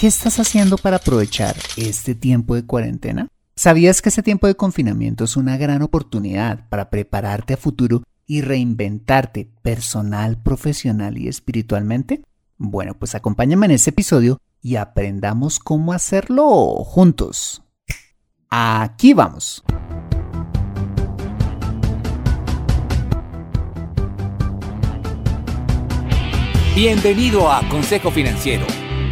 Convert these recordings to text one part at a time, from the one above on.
¿Qué estás haciendo para aprovechar este tiempo de cuarentena? ¿Sabías que este tiempo de confinamiento es una gran oportunidad para prepararte a futuro y reinventarte personal, profesional y espiritualmente? Bueno, pues acompáñame en este episodio y aprendamos cómo hacerlo juntos. Aquí vamos. Bienvenido a Consejo Financiero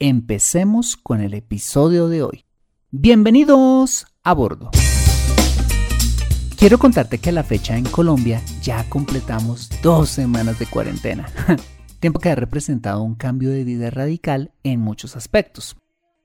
Empecemos con el episodio de hoy. Bienvenidos a bordo. Quiero contarte que a la fecha en Colombia ya completamos dos semanas de cuarentena, tiempo que ha representado un cambio de vida radical en muchos aspectos.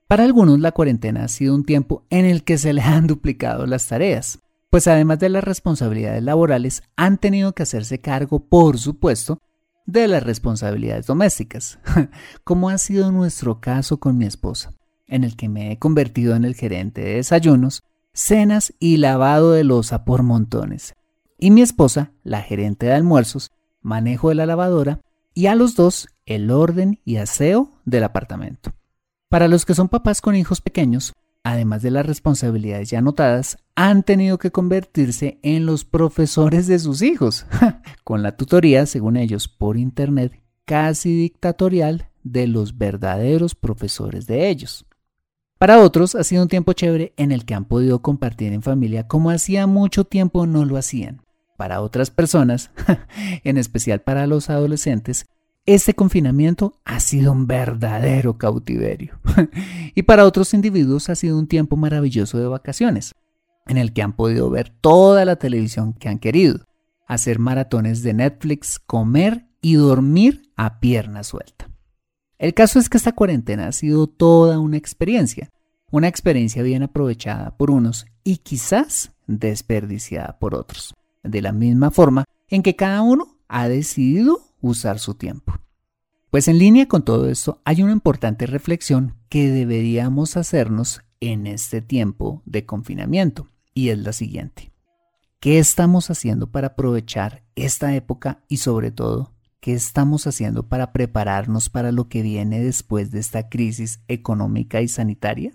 Para algunos la cuarentena ha sido un tiempo en el que se les han duplicado las tareas, pues además de las responsabilidades laborales han tenido que hacerse cargo, por supuesto, de las responsabilidades domésticas, como ha sido nuestro caso con mi esposa, en el que me he convertido en el gerente de desayunos, cenas y lavado de losa por montones, y mi esposa, la gerente de almuerzos, manejo de la lavadora y a los dos el orden y aseo del apartamento. Para los que son papás con hijos pequeños, además de las responsabilidades ya anotadas, han tenido que convertirse en los profesores de sus hijos, con la tutoría, según ellos, por Internet, casi dictatorial de los verdaderos profesores de ellos. Para otros ha sido un tiempo chévere en el que han podido compartir en familia como hacía mucho tiempo no lo hacían. Para otras personas, en especial para los adolescentes, este confinamiento ha sido un verdadero cautiverio. y para otros individuos ha sido un tiempo maravilloso de vacaciones, en el que han podido ver toda la televisión que han querido, hacer maratones de Netflix, comer y dormir a pierna suelta. El caso es que esta cuarentena ha sido toda una experiencia, una experiencia bien aprovechada por unos y quizás desperdiciada por otros, de la misma forma en que cada uno ha decidido usar su tiempo. Pues en línea con todo esto hay una importante reflexión que deberíamos hacernos en este tiempo de confinamiento y es la siguiente. ¿Qué estamos haciendo para aprovechar esta época y sobre todo, qué estamos haciendo para prepararnos para lo que viene después de esta crisis económica y sanitaria?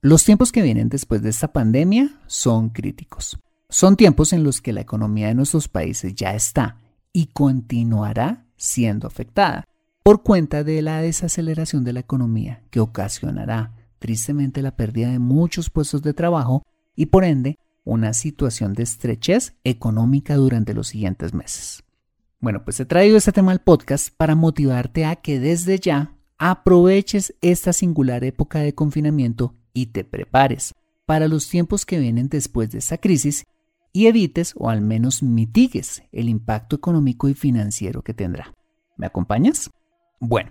Los tiempos que vienen después de esta pandemia son críticos. Son tiempos en los que la economía de nuestros países ya está y continuará siendo afectada por cuenta de la desaceleración de la economía que ocasionará tristemente la pérdida de muchos puestos de trabajo y por ende una situación de estrechez económica durante los siguientes meses. Bueno, pues he traído este tema al podcast para motivarte a que desde ya aproveches esta singular época de confinamiento y te prepares para los tiempos que vienen después de esta crisis y evites o al menos mitigues el impacto económico y financiero que tendrá. ¿Me acompañas? Bueno,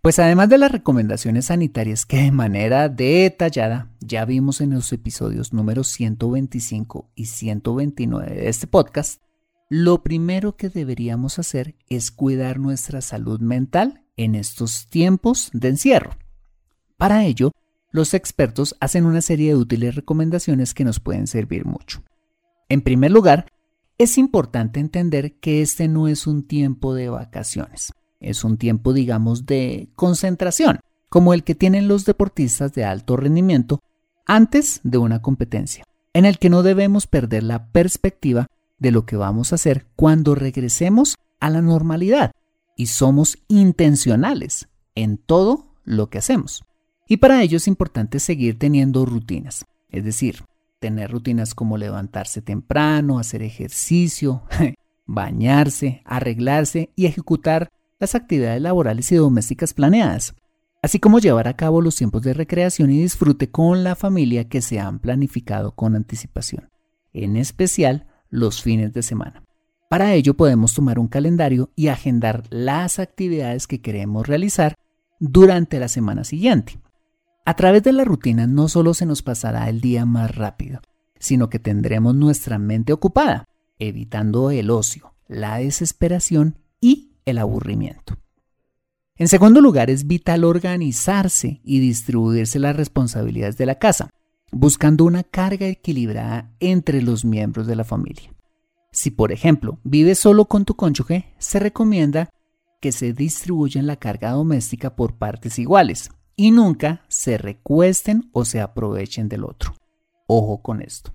pues además de las recomendaciones sanitarias que de manera detallada ya vimos en los episodios números 125 y 129 de este podcast, lo primero que deberíamos hacer es cuidar nuestra salud mental en estos tiempos de encierro. Para ello, los expertos hacen una serie de útiles recomendaciones que nos pueden servir mucho. En primer lugar, es importante entender que este no es un tiempo de vacaciones, es un tiempo, digamos, de concentración, como el que tienen los deportistas de alto rendimiento antes de una competencia, en el que no debemos perder la perspectiva de lo que vamos a hacer cuando regresemos a la normalidad y somos intencionales en todo lo que hacemos. Y para ello es importante seguir teniendo rutinas, es decir, tener rutinas como levantarse temprano, hacer ejercicio, bañarse, arreglarse y ejecutar las actividades laborales y domésticas planeadas, así como llevar a cabo los tiempos de recreación y disfrute con la familia que se han planificado con anticipación, en especial los fines de semana. Para ello podemos tomar un calendario y agendar las actividades que queremos realizar durante la semana siguiente. A través de la rutina no solo se nos pasará el día más rápido, sino que tendremos nuestra mente ocupada, evitando el ocio, la desesperación y el aburrimiento. En segundo lugar, es vital organizarse y distribuirse las responsabilidades de la casa, buscando una carga equilibrada entre los miembros de la familia. Si, por ejemplo, vives solo con tu cónyuge, se recomienda que se distribuyan la carga doméstica por partes iguales, y nunca se recuesten o se aprovechen del otro. Ojo con esto.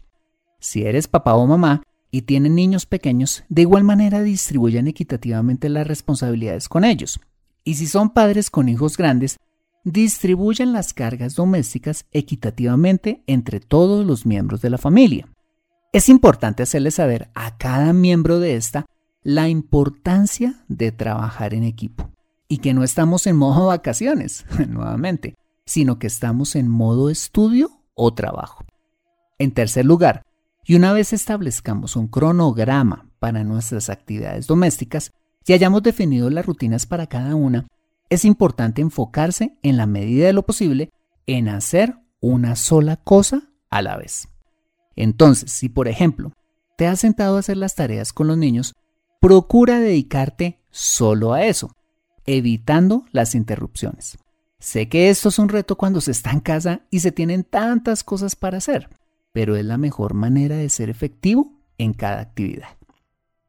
Si eres papá o mamá y tienen niños pequeños, de igual manera distribuyan equitativamente las responsabilidades con ellos. Y si son padres con hijos grandes, distribuyan las cargas domésticas equitativamente entre todos los miembros de la familia. Es importante hacerle saber a cada miembro de esta la importancia de trabajar en equipo y que no estamos en modo vacaciones, nuevamente, sino que estamos en modo estudio o trabajo. En tercer lugar, y una vez establezcamos un cronograma para nuestras actividades domésticas y hayamos definido las rutinas para cada una, es importante enfocarse en la medida de lo posible en hacer una sola cosa a la vez. Entonces, si por ejemplo te has sentado a hacer las tareas con los niños, procura dedicarte solo a eso evitando las interrupciones. Sé que esto es un reto cuando se está en casa y se tienen tantas cosas para hacer, pero es la mejor manera de ser efectivo en cada actividad.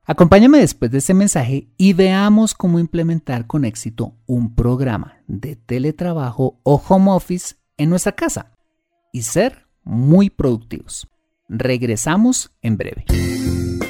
Acompáñame después de este mensaje y veamos cómo implementar con éxito un programa de teletrabajo o home office en nuestra casa y ser muy productivos. Regresamos en breve.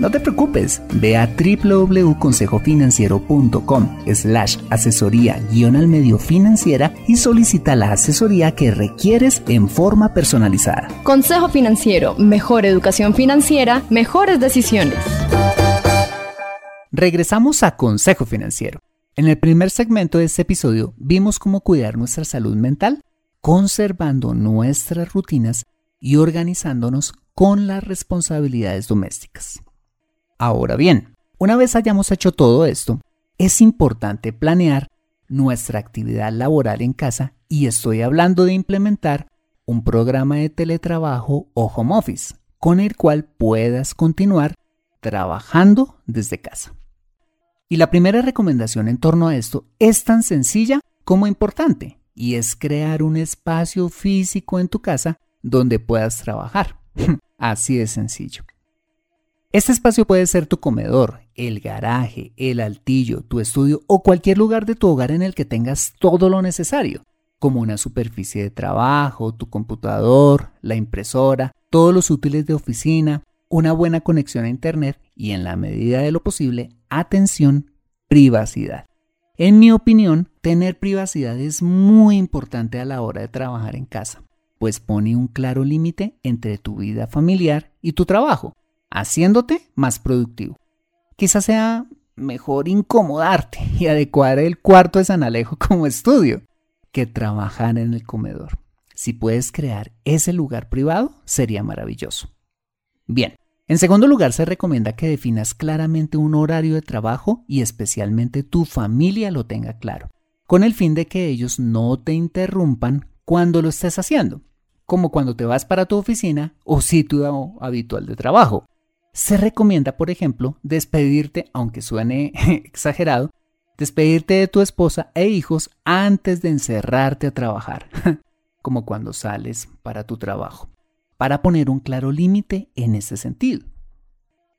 no te preocupes, ve a www.consejofinanciero.com slash asesoría guion al medio financiera y solicita la asesoría que requieres en forma personalizada. Consejo Financiero, mejor educación financiera, mejores decisiones. Regresamos a Consejo Financiero. En el primer segmento de este episodio vimos cómo cuidar nuestra salud mental, conservando nuestras rutinas y organizándonos con las responsabilidades domésticas. Ahora bien, una vez hayamos hecho todo esto, es importante planear nuestra actividad laboral en casa y estoy hablando de implementar un programa de teletrabajo o home office con el cual puedas continuar trabajando desde casa. Y la primera recomendación en torno a esto es tan sencilla como importante y es crear un espacio físico en tu casa donde puedas trabajar. Así de sencillo. Este espacio puede ser tu comedor, el garaje, el altillo, tu estudio o cualquier lugar de tu hogar en el que tengas todo lo necesario, como una superficie de trabajo, tu computador, la impresora, todos los útiles de oficina, una buena conexión a Internet y en la medida de lo posible, atención, privacidad. En mi opinión, tener privacidad es muy importante a la hora de trabajar en casa, pues pone un claro límite entre tu vida familiar y tu trabajo, haciéndote más productivo. Quizás sea mejor incomodarte y adecuar el cuarto de San Alejo como estudio que trabajar en el comedor. Si puedes crear ese lugar privado, sería maravilloso. Bien, en segundo lugar se recomienda que definas claramente un horario de trabajo y especialmente tu familia lo tenga claro, con el fin de que ellos no te interrumpan cuando lo estés haciendo, como cuando te vas para tu oficina o sitio habitual de trabajo. Se recomienda, por ejemplo, despedirte, aunque suene exagerado, despedirte de tu esposa e hijos antes de encerrarte a trabajar. como cuando sales para tu trabajo, para poner un claro límite en ese sentido.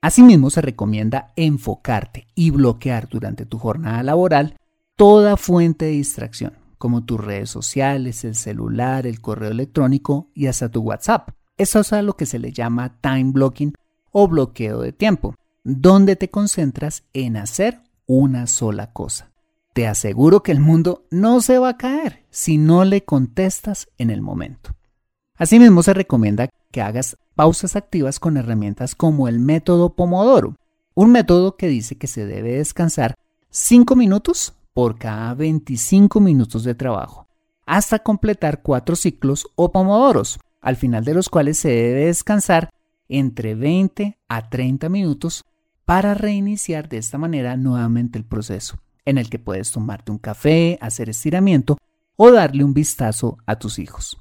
Asimismo, se recomienda enfocarte y bloquear durante tu jornada laboral toda fuente de distracción, como tus redes sociales, el celular, el correo electrónico y hasta tu WhatsApp. Eso es a lo que se le llama time blocking o bloqueo de tiempo, donde te concentras en hacer una sola cosa. Te aseguro que el mundo no se va a caer si no le contestas en el momento. Asimismo, se recomienda que hagas pausas activas con herramientas como el método Pomodoro, un método que dice que se debe descansar 5 minutos por cada 25 minutos de trabajo, hasta completar 4 ciclos o pomodoros, al final de los cuales se debe descansar entre 20 a 30 minutos para reiniciar de esta manera nuevamente el proceso en el que puedes tomarte un café, hacer estiramiento o darle un vistazo a tus hijos.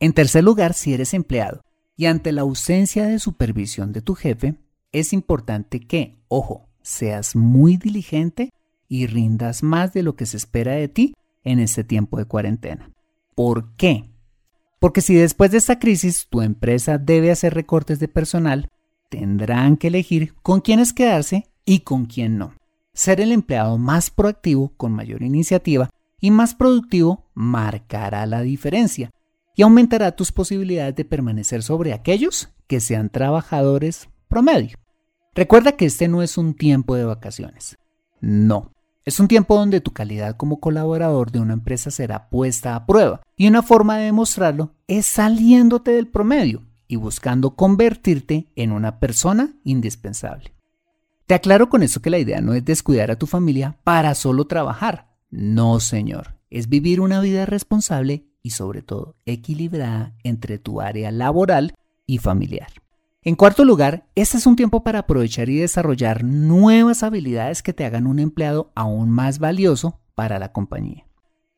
En tercer lugar, si eres empleado y ante la ausencia de supervisión de tu jefe, es importante que, ojo, seas muy diligente y rindas más de lo que se espera de ti en este tiempo de cuarentena. ¿Por qué? Porque si después de esta crisis tu empresa debe hacer recortes de personal, tendrán que elegir con quiénes quedarse y con quién no. Ser el empleado más proactivo, con mayor iniciativa y más productivo marcará la diferencia y aumentará tus posibilidades de permanecer sobre aquellos que sean trabajadores promedio. Recuerda que este no es un tiempo de vacaciones. No. Es un tiempo donde tu calidad como colaborador de una empresa será puesta a prueba y una forma de demostrarlo es saliéndote del promedio y buscando convertirte en una persona indispensable. Te aclaro con eso que la idea no es descuidar a tu familia para solo trabajar. No, señor. Es vivir una vida responsable y sobre todo equilibrada entre tu área laboral y familiar. En cuarto lugar, este es un tiempo para aprovechar y desarrollar nuevas habilidades que te hagan un empleado aún más valioso para la compañía.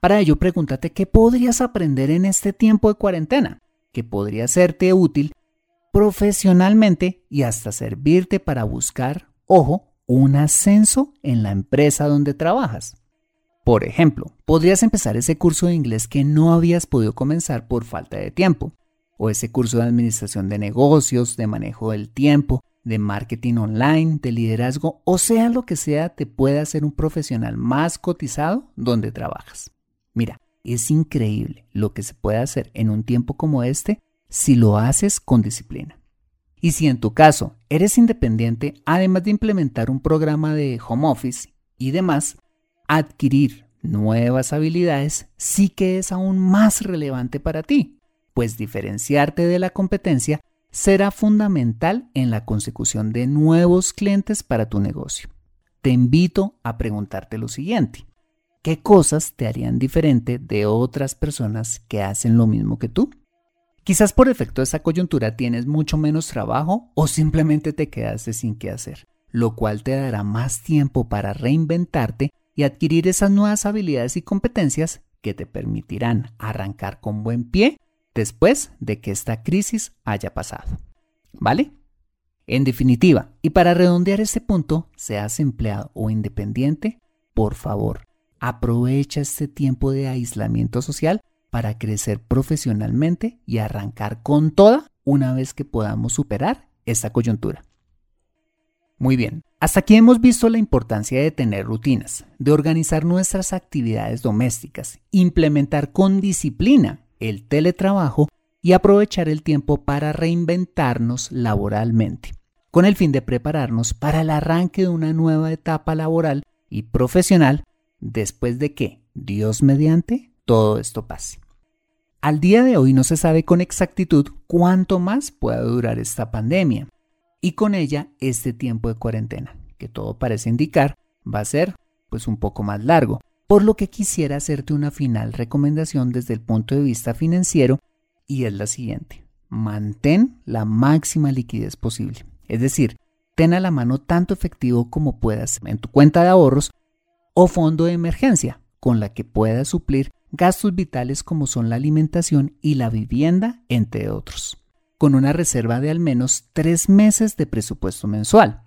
Para ello, pregúntate qué podrías aprender en este tiempo de cuarentena, que podría serte útil profesionalmente y hasta servirte para buscar ojo, un ascenso en la empresa donde trabajas. Por ejemplo, podrías empezar ese curso de inglés que no habías podido comenzar por falta de tiempo, o ese curso de administración de negocios, de manejo del tiempo, de marketing online, de liderazgo, o sea lo que sea, te puede hacer un profesional más cotizado donde trabajas. Mira, es increíble lo que se puede hacer en un tiempo como este si lo haces con disciplina. Y si en tu caso eres independiente, además de implementar un programa de home office y demás, adquirir nuevas habilidades sí que es aún más relevante para ti, pues diferenciarte de la competencia será fundamental en la consecución de nuevos clientes para tu negocio. Te invito a preguntarte lo siguiente. ¿Qué cosas te harían diferente de otras personas que hacen lo mismo que tú? Quizás por efecto de esa coyuntura tienes mucho menos trabajo o simplemente te quedaste sin qué hacer, lo cual te dará más tiempo para reinventarte y adquirir esas nuevas habilidades y competencias que te permitirán arrancar con buen pie después de que esta crisis haya pasado. ¿Vale? En definitiva, y para redondear este punto, seas empleado o independiente, por favor, aprovecha este tiempo de aislamiento social para crecer profesionalmente y arrancar con toda una vez que podamos superar esta coyuntura. Muy bien, hasta aquí hemos visto la importancia de tener rutinas, de organizar nuestras actividades domésticas, implementar con disciplina el teletrabajo y aprovechar el tiempo para reinventarnos laboralmente, con el fin de prepararnos para el arranque de una nueva etapa laboral y profesional después de que, Dios mediante, todo esto pase. Al día de hoy no se sabe con exactitud cuánto más pueda durar esta pandemia y con ella este tiempo de cuarentena, que todo parece indicar va a ser pues un poco más largo, por lo que quisiera hacerte una final recomendación desde el punto de vista financiero y es la siguiente. Mantén la máxima liquidez posible, es decir, ten a la mano tanto efectivo como puedas en tu cuenta de ahorros o fondo de emergencia con la que puedas suplir gastos vitales como son la alimentación y la vivienda, entre otros, con una reserva de al menos tres meses de presupuesto mensual.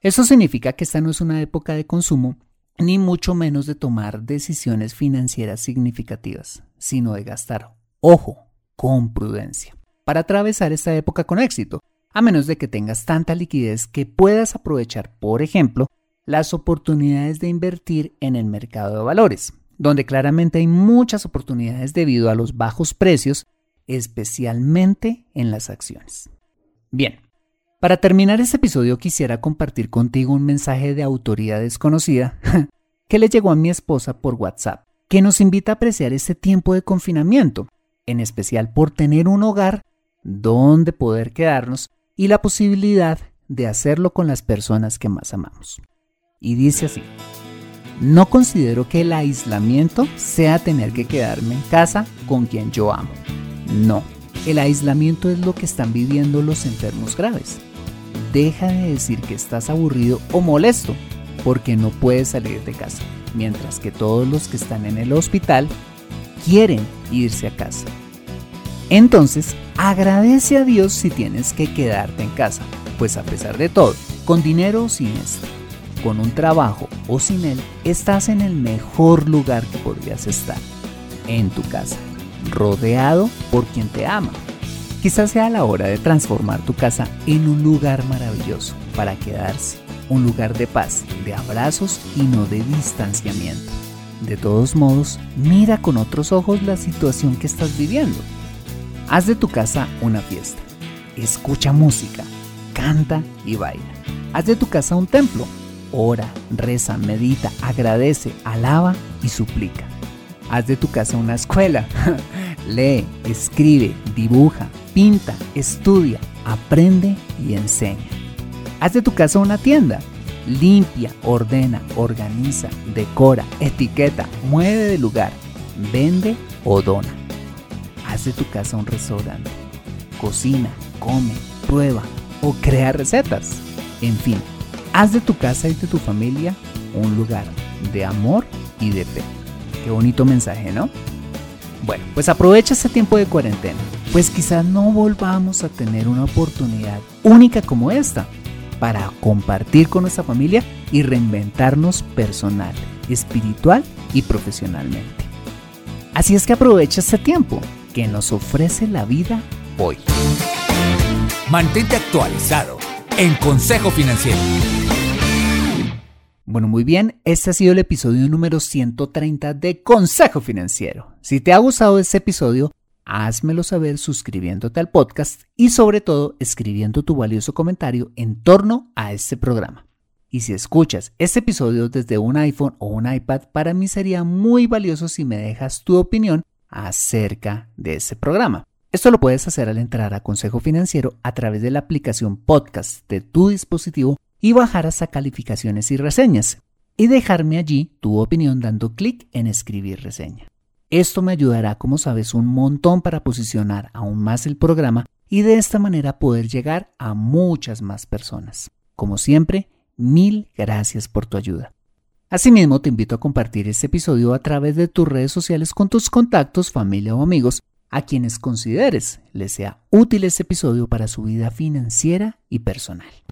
Eso significa que esta no es una época de consumo, ni mucho menos de tomar decisiones financieras significativas, sino de gastar, ojo, con prudencia, para atravesar esta época con éxito, a menos de que tengas tanta liquidez que puedas aprovechar, por ejemplo, las oportunidades de invertir en el mercado de valores, donde claramente hay muchas oportunidades debido a los bajos precios, especialmente en las acciones. Bien, para terminar este episodio quisiera compartir contigo un mensaje de autoría desconocida que le llegó a mi esposa por WhatsApp, que nos invita a apreciar este tiempo de confinamiento, en especial por tener un hogar donde poder quedarnos y la posibilidad de hacerlo con las personas que más amamos. Y dice así, no considero que el aislamiento sea tener que quedarme en casa con quien yo amo. No, el aislamiento es lo que están viviendo los enfermos graves. Deja de decir que estás aburrido o molesto porque no puedes salir de casa, mientras que todos los que están en el hospital quieren irse a casa. Entonces, agradece a Dios si tienes que quedarte en casa, pues a pesar de todo, con dinero o sin esto, con un trabajo o sin él, estás en el mejor lugar que podrías estar, en tu casa, rodeado por quien te ama. Quizás sea la hora de transformar tu casa en un lugar maravilloso para quedarse, un lugar de paz, de abrazos y no de distanciamiento. De todos modos, mira con otros ojos la situación que estás viviendo Haz de tu casa una fiesta. Escucha música, canta y baila. Haz de tu casa un templo. Ora, reza, medita, agradece, alaba y suplica. Haz de tu casa una escuela. Lee, escribe, dibuja, pinta, estudia, aprende y enseña. Haz de tu casa una tienda. Limpia, ordena, organiza, decora, etiqueta, mueve de lugar, vende o dona. Haz de tu casa un restaurante. Cocina, come, prueba o crea recetas. En fin, haz de tu casa y de tu familia un lugar de amor y de fe. Qué bonito mensaje, ¿no? Bueno, pues aprovecha este tiempo de cuarentena, pues quizás no volvamos a tener una oportunidad única como esta para compartir con nuestra familia y reinventarnos personal, espiritual y profesionalmente. Así es que aprovecha este tiempo que nos ofrece la vida hoy. Mantente actualizado en Consejo Financiero. Bueno, muy bien, este ha sido el episodio número 130 de Consejo Financiero. Si te ha gustado este episodio, házmelo saber suscribiéndote al podcast y sobre todo escribiendo tu valioso comentario en torno a este programa. Y si escuchas este episodio desde un iPhone o un iPad, para mí sería muy valioso si me dejas tu opinión acerca de ese programa. Esto lo puedes hacer al entrar a Consejo Financiero a través de la aplicación podcast de tu dispositivo y bajar hasta calificaciones y reseñas y dejarme allí tu opinión dando clic en escribir reseña. Esto me ayudará, como sabes, un montón para posicionar aún más el programa y de esta manera poder llegar a muchas más personas. Como siempre, mil gracias por tu ayuda. Asimismo, te invito a compartir este episodio a través de tus redes sociales con tus contactos, familia o amigos a quienes consideres les sea útil este episodio para su vida financiera y personal.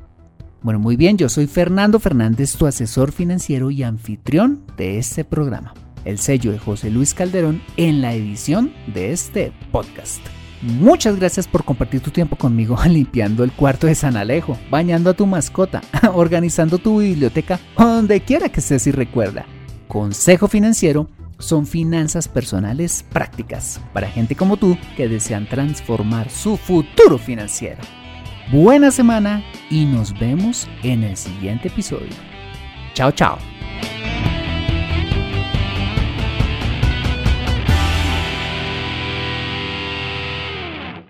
Bueno, muy bien, yo soy Fernando Fernández, tu asesor financiero y anfitrión de este programa. El sello de José Luis Calderón en la edición de este podcast. Muchas gracias por compartir tu tiempo conmigo limpiando el cuarto de San Alejo, bañando a tu mascota, organizando tu biblioteca, donde quiera que estés y recuerda. Consejo Financiero son finanzas personales prácticas para gente como tú que desean transformar su futuro financiero. Buena semana y nos vemos en el siguiente episodio. Chao, chao.